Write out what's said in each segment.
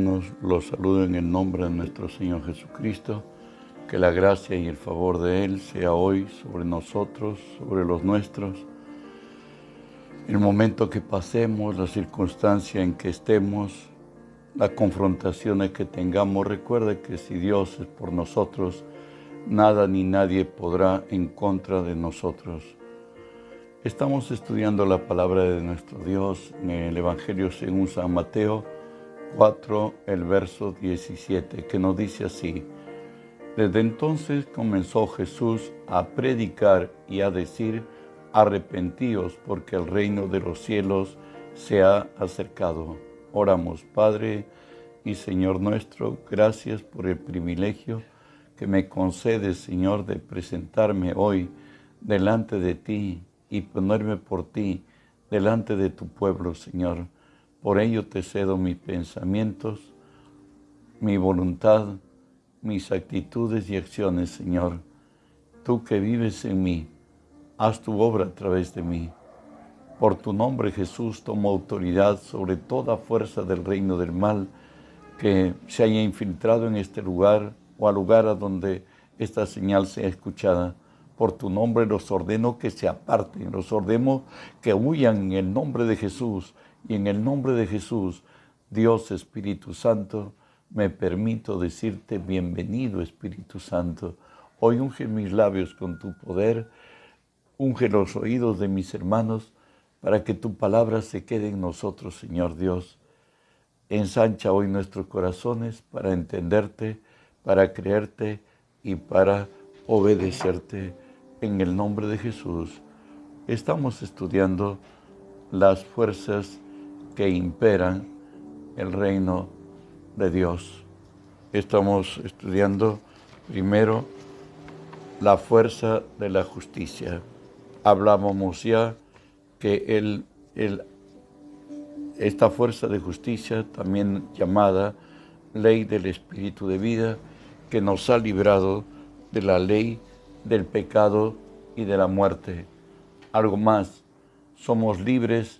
hermanos, los saludo en el nombre de nuestro Señor Jesucristo. Que la gracia y el favor de Él sea hoy sobre nosotros, sobre los nuestros. El momento que pasemos, la circunstancia en que estemos, las confrontaciones que tengamos, recuerde que si Dios es por nosotros, nada ni nadie podrá en contra de nosotros. Estamos estudiando la palabra de nuestro Dios en el Evangelio según San Mateo 4, el verso 17, que nos dice así, desde entonces comenzó Jesús a predicar y a decir, arrepentíos porque el reino de los cielos se ha acercado. Oramos, Padre y Señor nuestro, gracias por el privilegio que me concedes, Señor, de presentarme hoy delante de ti y ponerme por ti delante de tu pueblo, Señor. Por ello te cedo mis pensamientos, mi voluntad, mis actitudes y acciones, Señor. Tú que vives en mí, haz tu obra a través de mí. Por tu nombre, Jesús, tomo autoridad sobre toda fuerza del reino del mal que se haya infiltrado en este lugar o al lugar a donde esta señal sea escuchada. Por tu nombre los ordeno que se aparten, los ordeno que huyan en el nombre de Jesús y en el nombre de Jesús, Dios Espíritu Santo, me permito decirte bienvenido Espíritu Santo. Hoy unge mis labios con tu poder, unge los oídos de mis hermanos para que tu palabra se quede en nosotros, Señor Dios. Ensancha hoy nuestros corazones para entenderte, para creerte y para obedecerte en el nombre de Jesús. Estamos estudiando las fuerzas que imperan el reino de Dios. Estamos estudiando primero la fuerza de la justicia. Hablábamos ya que esta fuerza de justicia, también llamada ley del espíritu de vida, que nos ha librado de la ley del pecado y de la muerte. Algo más, somos libres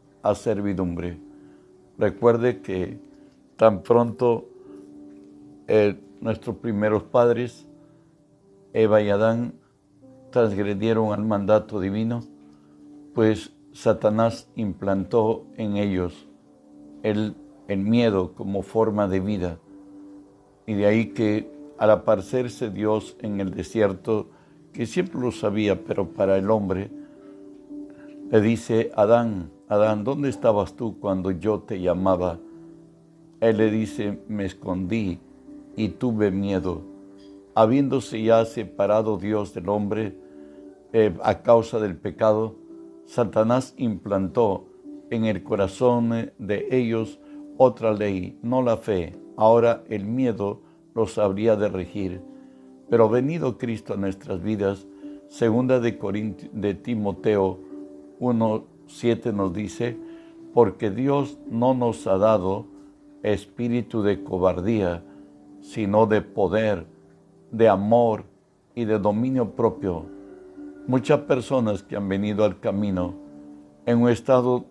a servidumbre. Recuerde que tan pronto eh, nuestros primeros padres, Eva y Adán, transgredieron al mandato divino, pues Satanás implantó en ellos el, el miedo como forma de vida. Y de ahí que al aparecerse Dios en el desierto, que siempre lo sabía, pero para el hombre, le dice, Adán, Adán, ¿dónde estabas tú cuando yo te llamaba? Él le dice, me escondí y tuve miedo. Habiéndose ya separado Dios del hombre eh, a causa del pecado, Satanás implantó en el corazón de ellos otra ley, no la fe. Ahora el miedo los habría de regir. Pero venido Cristo a nuestras vidas, segunda de, de Timoteo 1.7 nos dice, porque Dios no nos ha dado espíritu de cobardía, sino de poder, de amor y de dominio propio. Muchas personas que han venido al camino en un estado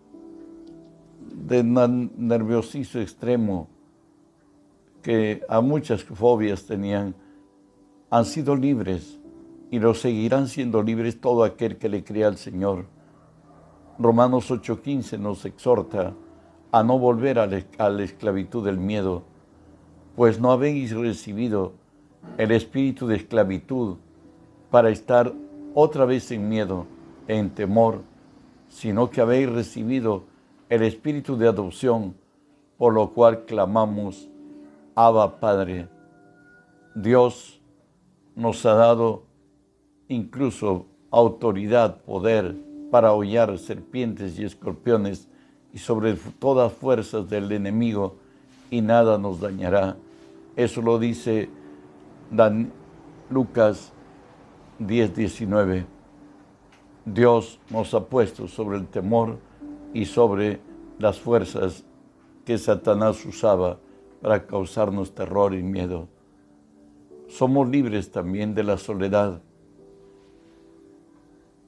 de nerviosismo extremo, que a muchas fobias tenían, han sido libres y lo seguirán siendo libres todo aquel que le crea al Señor Romanos 8:15 nos exhorta a no volver a la esclavitud del miedo, pues no habéis recibido el espíritu de esclavitud para estar otra vez en miedo, en temor, sino que habéis recibido el espíritu de adopción, por lo cual clamamos, Abba Padre. Dios nos ha dado incluso autoridad, poder, para hollar serpientes y escorpiones y sobre todas fuerzas del enemigo y nada nos dañará. Eso lo dice Dan Lucas 10, 19. Dios nos ha puesto sobre el temor y sobre las fuerzas que Satanás usaba para causarnos terror y miedo. Somos libres también de la soledad.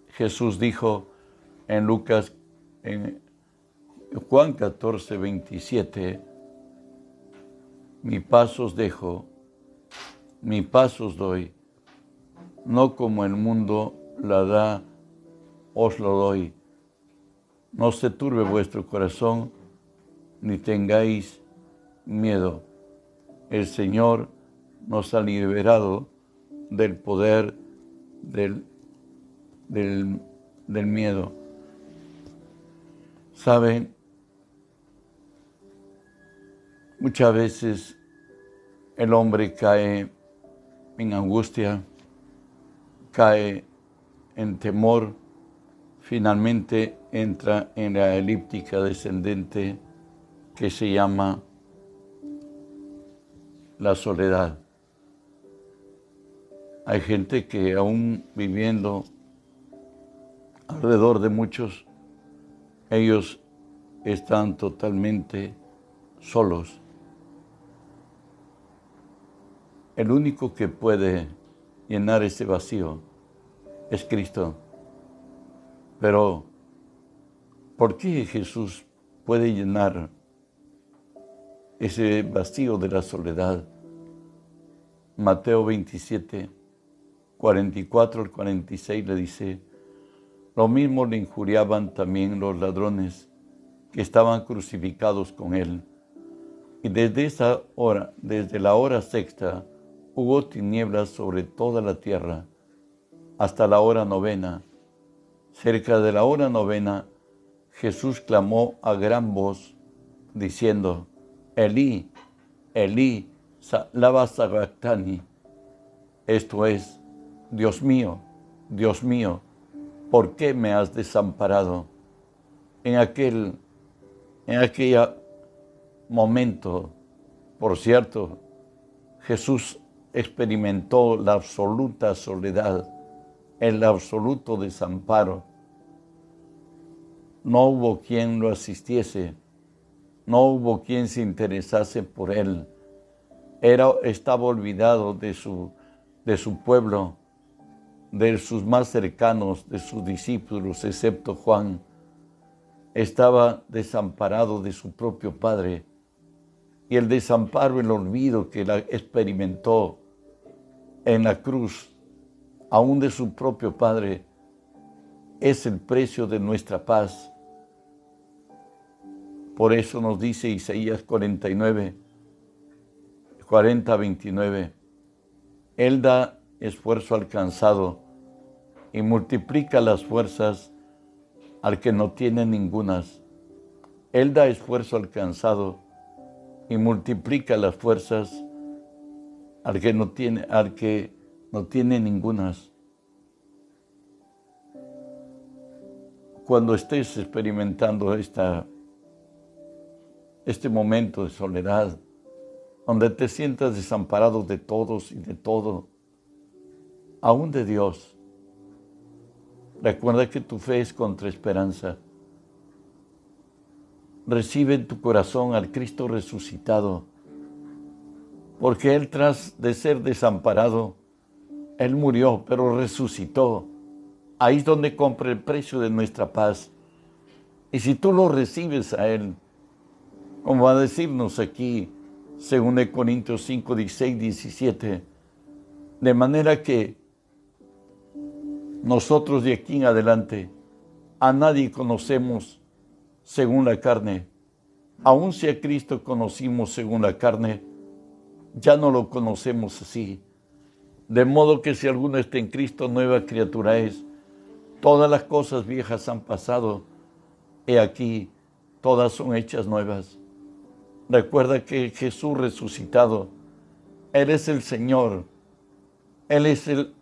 Jesús dijo en Lucas, en Juan 14, 27, mi paz os dejo, mi paz os doy, no como el mundo la da, os lo doy. No se turbe vuestro corazón, ni tengáis miedo. El Señor nos ha liberado del poder del, del, del miedo. Saben, muchas veces el hombre cae en angustia, cae en temor, finalmente entra en la elíptica descendente que se llama la soledad. Hay gente que aún viviendo alrededor de muchos, ellos están totalmente solos. El único que puede llenar ese vacío es Cristo. Pero, ¿por qué Jesús puede llenar ese vacío de la soledad? Mateo 27, 44 al 46 le dice, lo mismo le injuriaban también los ladrones que estaban crucificados con él. Y desde esa hora, desde la hora sexta, hubo tinieblas sobre toda la tierra hasta la hora novena. Cerca de la hora novena, Jesús clamó a gran voz, diciendo, Elí, Elí, lava sabactani. Esto es, Dios mío, Dios mío, ¿por qué me has desamparado? En aquel, en aquel momento, por cierto, Jesús experimentó la absoluta soledad, el absoluto desamparo. No hubo quien lo asistiese, no hubo quien se interesase por él. Era, estaba olvidado de su, de su pueblo, de sus más cercanos, de sus discípulos, excepto Juan. Estaba desamparado de su propio Padre. Y el desamparo, el olvido que la experimentó en la cruz, aún de su propio Padre, es el precio de nuestra paz. Por eso nos dice Isaías 49, 40, 29, Él da esfuerzo alcanzado y multiplica las fuerzas al que no tiene ningunas. Él da esfuerzo alcanzado y multiplica las fuerzas al que no tiene, al que no tiene ningunas. Cuando estés experimentando este momento de soledad, donde te sientas desamparado de todos y de todo, aún de Dios, recuerda que tu fe es contra esperanza. Recibe en tu corazón al Cristo resucitado porque Él tras de ser desamparado, Él murió, pero resucitó. Ahí es donde compra el precio de nuestra paz. Y si tú lo recibes a Él, como va a decirnos aquí, según de Corintios 5, 16, 17, de manera que nosotros de aquí en adelante a nadie conocemos según la carne. Aun si a Cristo conocimos según la carne, ya no lo conocemos así. De modo que si alguno está en Cristo, nueva criatura es. Todas las cosas viejas han pasado. He aquí, todas son hechas nuevas. Recuerda que Jesús resucitado, Él es el Señor. Él es el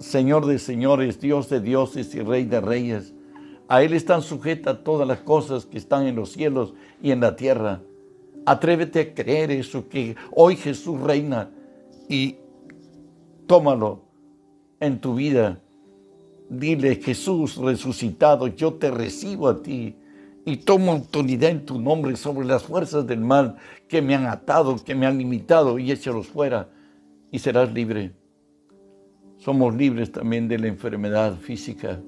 Señor de señores, Dios de dioses y Rey de reyes. A Él están sujetas todas las cosas que están en los cielos y en la tierra. Atrévete a creer eso, que hoy Jesús reina y tómalo en tu vida. Dile, Jesús resucitado, yo te recibo a ti y tomo autoridad en tu nombre sobre las fuerzas del mal que me han atado, que me han limitado y échalos fuera y serás libre. Somos libres también de la enfermedad física.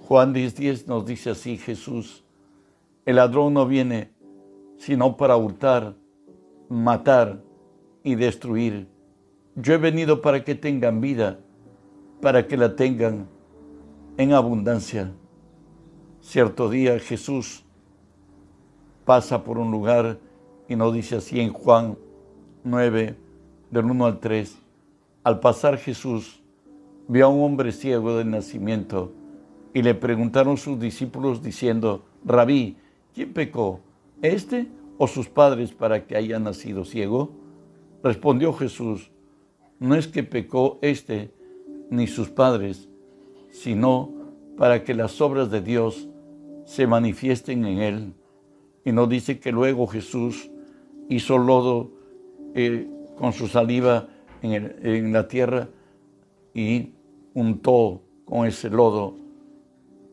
Juan 10:10 nos dice así Jesús, el ladrón no viene sino para hurtar, matar y destruir. Yo he venido para que tengan vida, para que la tengan en abundancia. Cierto día Jesús pasa por un lugar y nos dice así en Juan 9, del 1 al 3, al pasar Jesús vio a un hombre ciego de nacimiento y le preguntaron sus discípulos diciendo, Rabí, ¿quién pecó, este o sus padres para que haya nacido ciego? Respondió Jesús, no es que pecó este ni sus padres, sino para que las obras de Dios se manifiesten en él. Y no dice que luego Jesús hizo lodo eh, con su saliva en, en la tierra y untó con ese lodo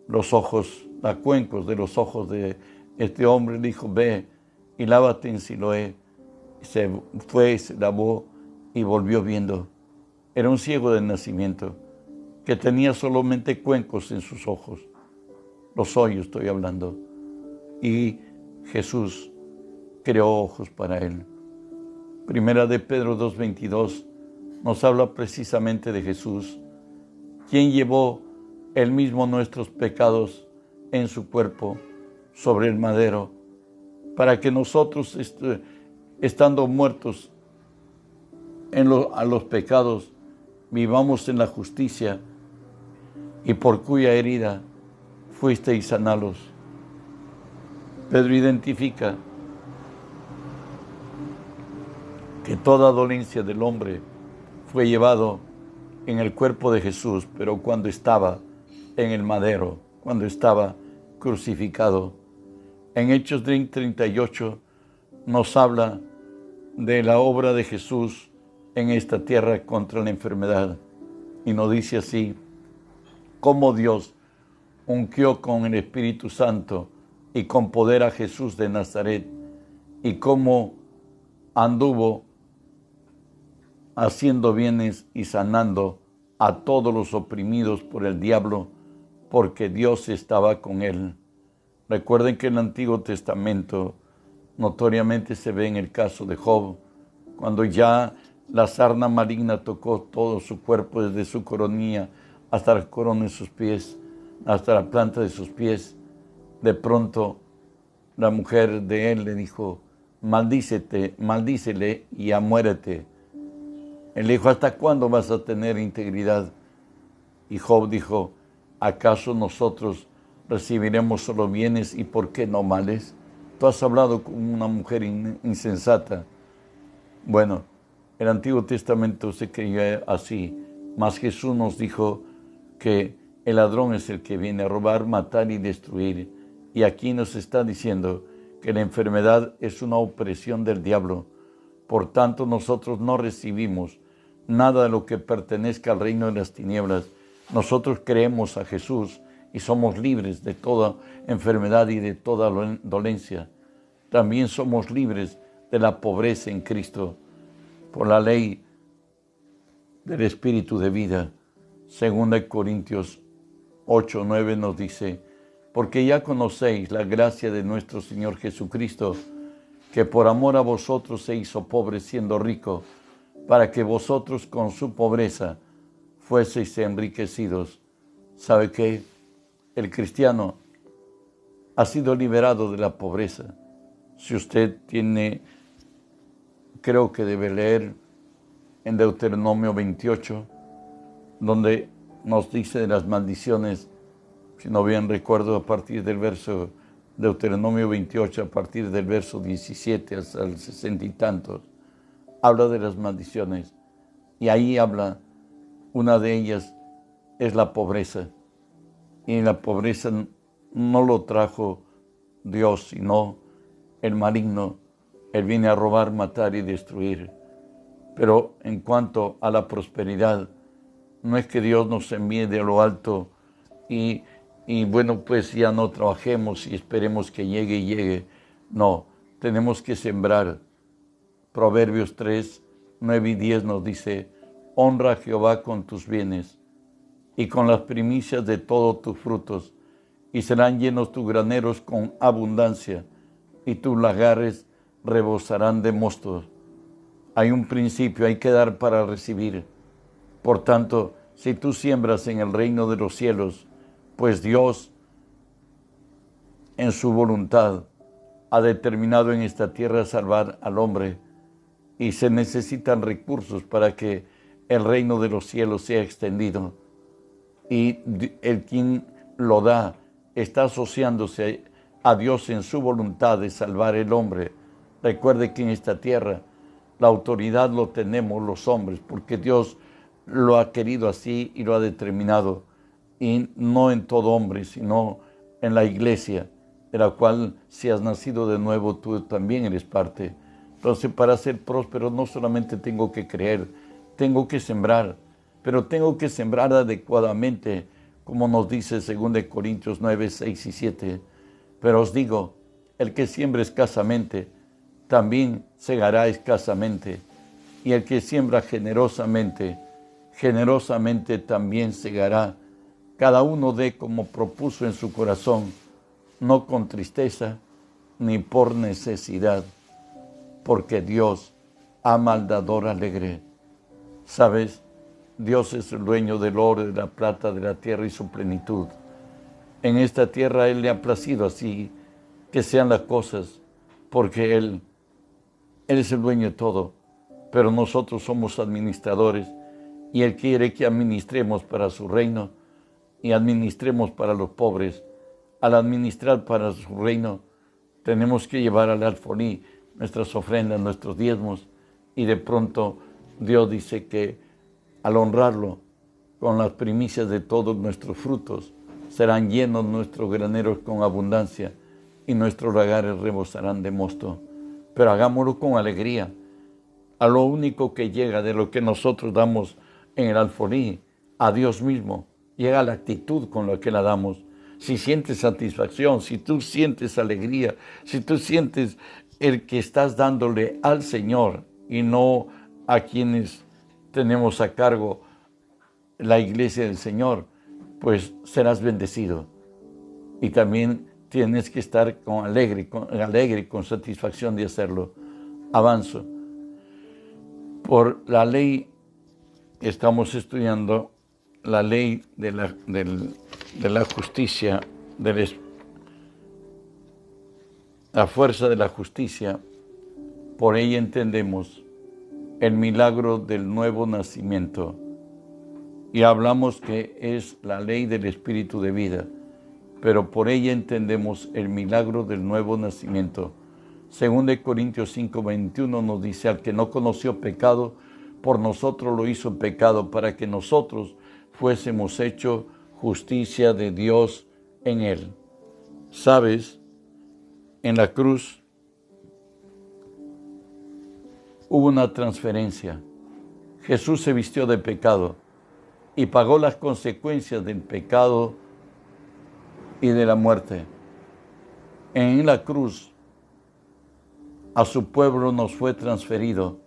los ojos, los cuencos de los ojos de este hombre. Dijo, ve y lávate en Siloé. Se fue, se lavó y volvió viendo. Era un ciego de nacimiento que tenía solamente cuencos en sus ojos. Los hoyos estoy hablando. Y Jesús creó ojos para él. Primera de Pedro 2.22 nos habla precisamente de Jesús, quien llevó él mismo nuestros pecados en su cuerpo sobre el madero, para que nosotros, estando muertos en a los pecados, vivamos en la justicia y por cuya herida fuisteis sanados. Pedro identifica que toda dolencia del hombre fue llevado en el cuerpo de Jesús, pero cuando estaba en el madero, cuando estaba crucificado. En Hechos 38 nos habla de la obra de Jesús en esta tierra contra la enfermedad. Y nos dice así, cómo Dios ungió con el Espíritu Santo y con poder a Jesús de Nazaret, y cómo anduvo haciendo bienes y sanando a todos los oprimidos por el diablo, porque Dios estaba con él. Recuerden que en el Antiguo Testamento notoriamente se ve en el caso de Job, cuando ya la sarna maligna tocó todo su cuerpo, desde su coronilla hasta la corona de sus pies, hasta la planta de sus pies. De pronto la mujer de él le dijo, maldícete, maldícele y amuérete. Él dijo, ¿hasta cuándo vas a tener integridad? Y Job dijo, ¿acaso nosotros recibiremos solo bienes y por qué no males? Tú has hablado con una mujer insensata. Bueno, el Antiguo Testamento se creía así, mas Jesús nos dijo que el ladrón es el que viene a robar, matar y destruir. Y aquí nos está diciendo que la enfermedad es una opresión del diablo. Por tanto, nosotros no recibimos nada de lo que pertenezca al reino de las tinieblas. Nosotros creemos a Jesús y somos libres de toda enfermedad y de toda dolencia. También somos libres de la pobreza en Cristo por la ley del Espíritu de vida. Segunda Corintios 8, 9 nos dice, porque ya conocéis la gracia de nuestro Señor Jesucristo, que por amor a vosotros se hizo pobre siendo rico para que vosotros con su pobreza fueseis enriquecidos. ¿Sabe qué? El cristiano ha sido liberado de la pobreza. Si usted tiene, creo que debe leer en Deuteronomio 28, donde nos dice de las maldiciones, si no bien recuerdo, a partir del verso Deuteronomio 28, a partir del verso 17 hasta el sesenta y tantos habla de las maldiciones y ahí habla, una de ellas es la pobreza. Y la pobreza no lo trajo Dios, sino el maligno Él viene a robar, matar y destruir. Pero en cuanto a la prosperidad, no es que Dios nos envíe de lo alto y, y bueno, pues ya no trabajemos y esperemos que llegue y llegue. No, tenemos que sembrar. Proverbios 3, 9 y 10 nos dice, honra a Jehová con tus bienes y con las primicias de todos tus frutos, y serán llenos tus graneros con abundancia, y tus lagares rebosarán de mostos. Hay un principio, hay que dar para recibir. Por tanto, si tú siembras en el reino de los cielos, pues Dios, en su voluntad, ha determinado en esta tierra salvar al hombre, y se necesitan recursos para que el reino de los cielos sea extendido. Y el quien lo da está asociándose a Dios en su voluntad de salvar el hombre. Recuerde que en esta tierra la autoridad lo tenemos los hombres, porque Dios lo ha querido así y lo ha determinado. Y no en todo hombre, sino en la iglesia, de la cual si has nacido de nuevo, tú también eres parte. Entonces, para ser próspero no solamente tengo que creer, tengo que sembrar, pero tengo que sembrar adecuadamente, como nos dice 2 Corintios 9, 6 y 7. Pero os digo, el que siembra escasamente, también segará escasamente, y el que siembra generosamente, generosamente también segará. Cada uno dé como propuso en su corazón, no con tristeza ni por necesidad, porque Dios ama al dador alegre. Sabes, Dios es el dueño del oro, de la plata, de la tierra y su plenitud. En esta tierra Él le ha placido así que sean las cosas, porque Él, Él es el dueño de todo, pero nosotros somos administradores y Él quiere que administremos para su reino y administremos para los pobres. Al administrar para su reino, tenemos que llevar al alfoní nuestras ofrendas, nuestros diezmos, y de pronto Dios dice que al honrarlo con las primicias de todos nuestros frutos, serán llenos nuestros graneros con abundancia y nuestros lagares rebosarán de mosto. Pero hagámoslo con alegría. A lo único que llega de lo que nosotros damos en el alforí, a Dios mismo, llega la actitud con la que la damos. Si sientes satisfacción, si tú sientes alegría, si tú sientes el que estás dándole al Señor y no a quienes tenemos a cargo la iglesia del Señor, pues serás bendecido. Y también tienes que estar con alegre, con alegre, con satisfacción de hacerlo. Avanzo. Por la ley, estamos estudiando la ley de la, de justicia, de la fuerza de la justicia. Por ella entendemos el milagro del nuevo nacimiento. Y hablamos que es la ley del espíritu de vida, pero por ella entendemos el milagro del nuevo nacimiento. Según de Corintios 5, 21 nos dice, al que no conoció pecado, por nosotros lo hizo pecado, para que nosotros fuésemos hecho justicia de Dios en él. ¿Sabes? En la cruz hubo una transferencia. Jesús se vistió de pecado y pagó las consecuencias del pecado y de la muerte. En la cruz a su pueblo nos fue transferido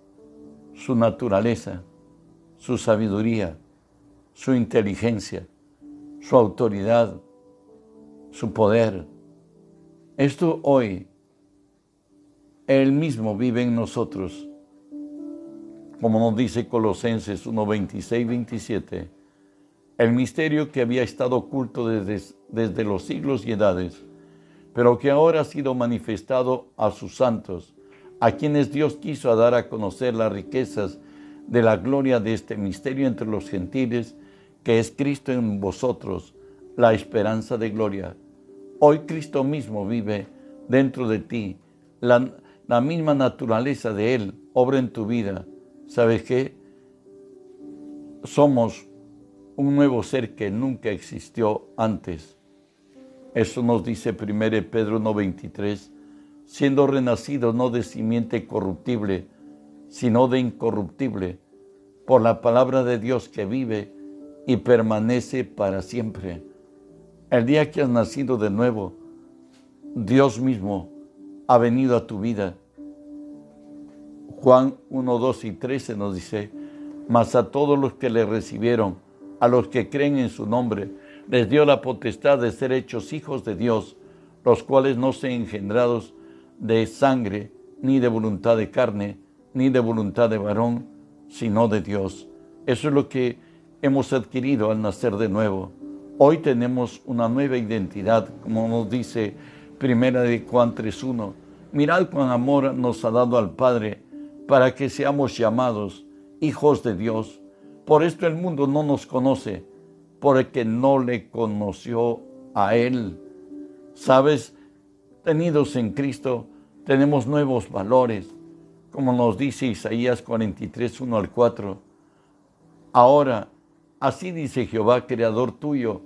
su naturaleza, su sabiduría, su inteligencia, su autoridad, su poder. Esto hoy Él mismo vive en nosotros como nos dice Colosenses 1, 26, 27, el misterio que había estado oculto desde, desde los siglos y edades, pero que ahora ha sido manifestado a sus santos, a quienes Dios quiso dar a conocer las riquezas de la gloria de este misterio entre los gentiles, que es Cristo en vosotros, la esperanza de gloria. Hoy Cristo mismo vive dentro de ti, la, misma naturaleza de Él obra en tu vida ¿Sabes qué? Somos un nuevo ser que nunca existió antes. Eso nos dice 1 Pedro 1.23, siendo renacidos no de simiente corruptible, sino de incorruptible, por la palabra de Dios que vive y permanece para siempre. El día que has nacido de nuevo, Dios mismo ha venido a tu vida. Juan 1, 2 y 13 nos dice, mas a todos los que le recibieron, a los que creen en su nombre, les dio la potestad de ser hechos hijos de Dios, los cuales no se engendrados de sangre, ni de voluntad de carne, ni de voluntad de varón, sino de Dios. Eso es lo que hemos adquirido al nacer de nuevo. Hoy tenemos una nueva identidad, como nos dice Primera de Juan 3.1. Mirad cuán amor nos ha dado al Padre para que seamos llamados hijos de Dios. Por esto el mundo no nos conoce, porque no le conoció a Él. Sabes, tenidos en Cristo, tenemos nuevos valores, como nos dice Isaías 43, 1 al 4. Ahora, así dice Jehová, creador tuyo,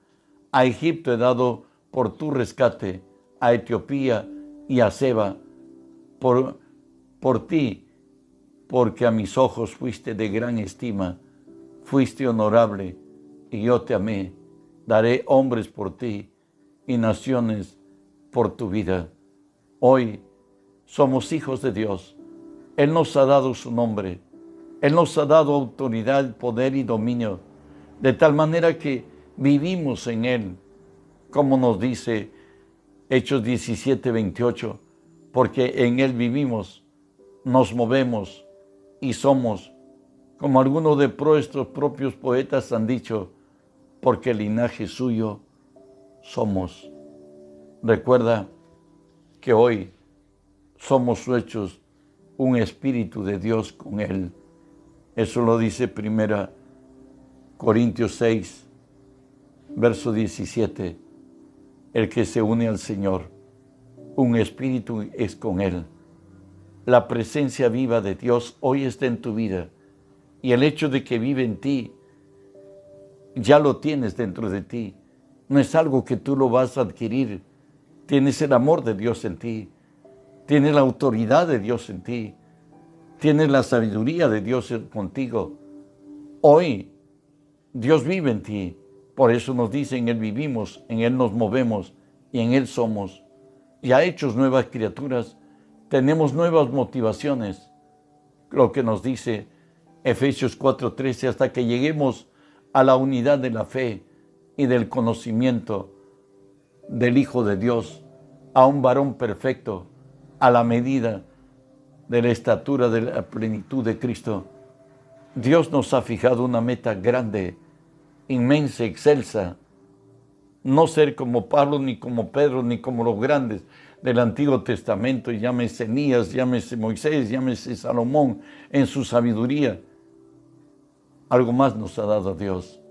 A Egipto he dado por tu rescate, a Etiopía y a Seba, por, por ti, porque a mis ojos fuiste de gran estima, fuiste honorable, y yo te amé. Daré hombres por ti y naciones por tu vida. Hoy somos hijos de Dios. Él nos ha dado su nombre. Él nos ha dado autoridad, poder y dominio, de tal manera que vivimos en Él, como nos dice Hechos 17, 28, porque en Él vivimos, nos movemos y somos, como algunos de nuestros propios poetas han dicho, porque el linaje suyo somos. Recuerda que hoy somos hechos un espíritu de Dios con Él. Eso lo dice primera Corintios 6, verso 17. El que se une al Señor, un espíritu es con Él. La presencia viva de Dios hoy está en tu vida y el hecho de que vive en ti, ya lo tienes dentro de ti. No es algo que tú lo vas a adquirir. Tienes el amor de Dios en ti Tienes la autoridad de Dios en ti. Tienes la sabiduría de Dios contigo. Hoy Dios vive en ti. Por eso nos dice, en Él vivimos, en Él nos movemos y en Él somos. Ya hechos nuevas criaturas, tenemos nuevas motivaciones. Lo que nos dice Efesios 4:13, hasta que lleguemos a la unidad de la fe y del conocimiento del Hijo de Dios, a un varón perfecto, a la medida de la estatura de la plenitud de Cristo. Dios nos ha fijado una meta grande, inmensa, excelsa. No ser como Pablo, ni como Pedro, ni como los grandes del Antiguo Testamento, llámese Enías, llámese Moisés, llámese Salomón, en su sabiduría. Algo más nos ha dado Dios.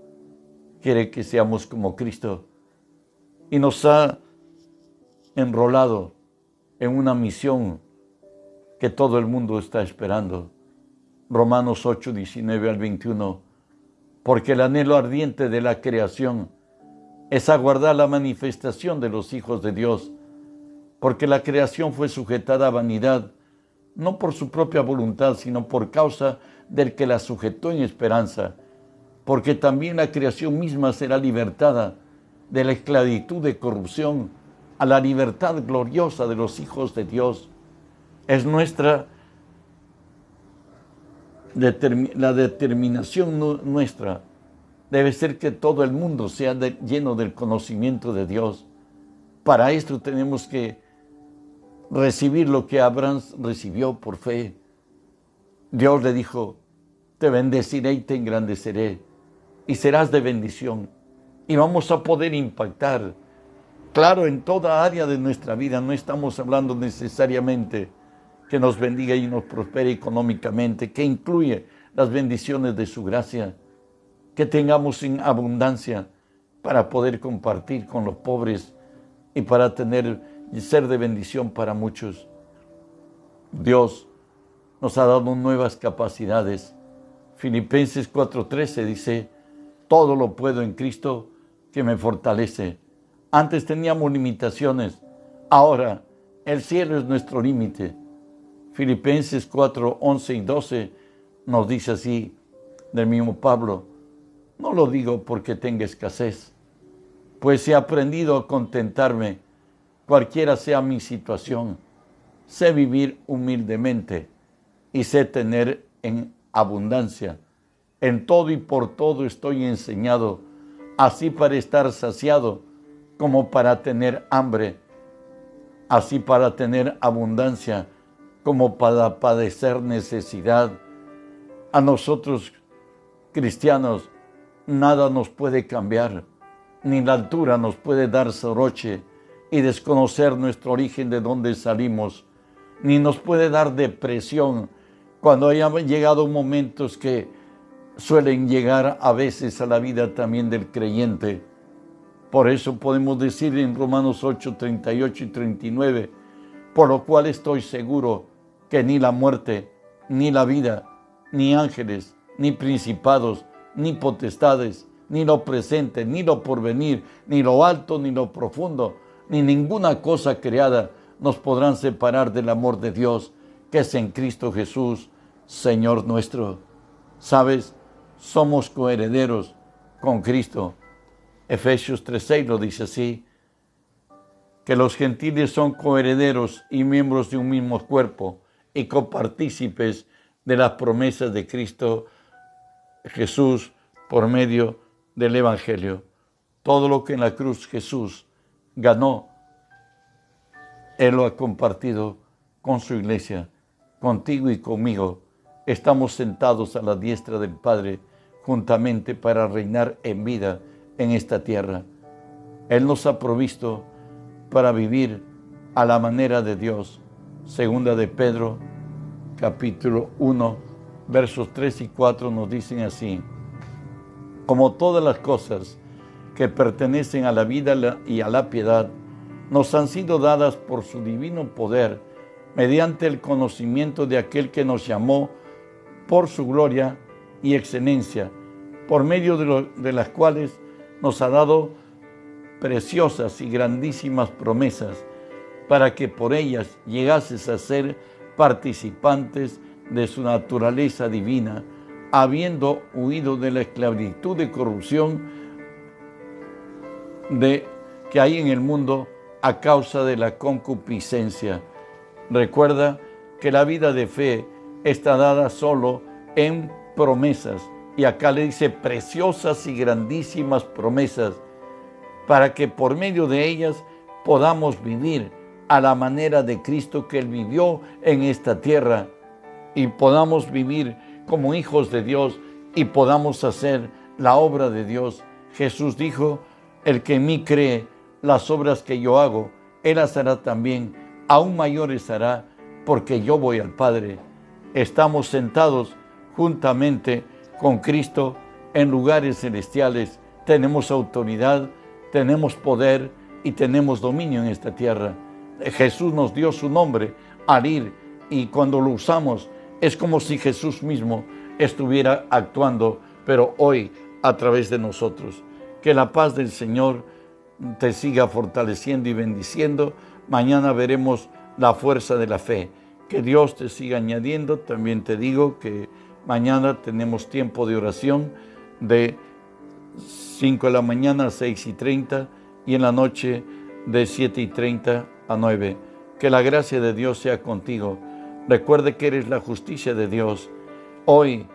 Quiere que seamos como Cristo. Y nos ha enrolado en una misión que todo el mundo está esperando. Romanos 8, 19 al 21. Porque el anhelo ardiente de la creación es aguardar la manifestación de los hijos de Dios, porque la creación fue sujetada a vanidad, no por su propia voluntad, sino por causa del que la sujetó en esperanza, porque también la creación misma será libertada de la esclavitud de corrupción a la libertad gloriosa de los hijos de Dios. Es nuestra la determinación nuestra debe ser que todo el mundo sea lleno del conocimiento de Dios. Para esto tenemos que recibir lo que Abraham recibió por fe. Dios le dijo, te bendeciré y te engrandeceré y serás de bendición. Y vamos a poder impactar Claro, en toda área de nuestra vida no estamos hablando necesariamente que nos bendiga y nos prospere económicamente, que incluye las bendiciones de su gracia, que tengamos en abundancia para poder compartir con los pobres y para tener y ser de bendición para muchos. Dios nos ha dado nuevas capacidades. Filipenses 4:13 dice, todo lo puedo en Cristo que me fortalece. Antes teníamos limitaciones, ahora el cielo es nuestro límite. Filipenses 4, 11 y 12 nos dice así del mismo Pablo, no lo digo porque tenga escasez, pues he aprendido a contentarme, cualquiera sea mi situación. Sé vivir humildemente y sé tener en abundancia. En todo y por todo estoy enseñado, así para estar saciado como para tener hambre, así para tener abundancia, como para padecer necesidad. A nosotros, cristianos, nada nos puede cambiar, ni la altura nos puede dar soroche y desconocer nuestro origen de dónde salimos, ni nos puede dar depresión cuando hayan llegado momentos que suelen llegar a veces a la vida también del creyente por eso podemos decir en Romanos 8, 38 y 39, por lo cual estoy seguro que ni la muerte, ni la vida, ni ángeles, ni principados, ni potestades, ni lo presente, ni lo porvenir, ni lo alto, ni lo profundo, ni ninguna cosa creada nos podrán separar del amor de Dios que es en Cristo Jesús, Señor nuestro. Sabes, somos coherederos con Cristo Efesios 3:6 lo dice así, que los gentiles son coherederos y miembros de un mismo cuerpo y copartícipes de las promesas de Cristo Jesús por medio del Evangelio. Todo lo que en la cruz Jesús ganó, Él lo ha compartido con su iglesia, contigo y conmigo. Estamos sentados a la diestra del Padre juntamente para reinar en vida en esta tierra. Él nos ha provisto para vivir a la manera de Dios. Segunda de Pedro, capítulo 1, versos 3 y 4 nos dicen así, como todas las cosas que pertenecen a la vida y a la piedad, nos han sido dadas por su divino poder, mediante el conocimiento de aquel que nos llamó por su gloria y excelencia, por medio de, de las cuales nos ha dado preciosas y grandísimas promesas para que por ellas llegases a ser participantes de su naturaleza divina, habiendo huido de la esclavitud de corrupción de, que hay en el mundo a causa de la concupiscencia. Recuerda que la vida de fe está dada solo en promesas y acá le dice preciosas y grandísimas promesas para que por medio de ellas podamos vivir a la manera de Cristo que Él vivió en esta tierra y podamos vivir como hijos de Dios y podamos hacer la obra de Dios. Jesús dijo, el que en mí cree las obras que yo hago, Él las hará también, aún mayores hará, porque yo voy al Padre. Estamos sentados juntamente con Cristo en lugares celestiales. Tenemos autoridad, tenemos poder y tenemos dominio en esta tierra. Jesús nos dio su nombre al ir y cuando lo usamos es como si Jesús mismo estuviera actuando, pero hoy a través de nosotros. Que la paz del Señor te siga fortaleciendo y bendiciendo. Mañana veremos la fuerza de la fe. Que Dios te siga añadiendo. También te digo que Mañana tenemos tiempo de oración de 5 de la mañana a 6 y 30 y en la noche de 7 y 30 a 9. Que la gracia de Dios sea contigo. Recuerde que eres la justicia de Dios. Hoy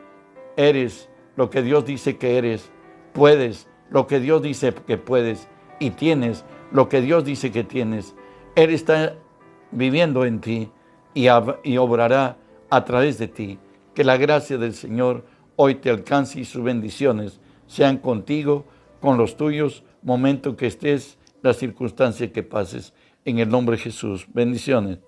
eres lo que Dios dice que eres. Puedes lo que Dios dice que puedes. Y tienes lo que Dios dice que tienes. Él está viviendo en ti y, obrará a través de ti. Que la gracia del Señor hoy te alcance y sus bendiciones sean contigo, con los tuyos, momento que estés la circunstancia que pases. En el nombre de Jesús, bendiciones.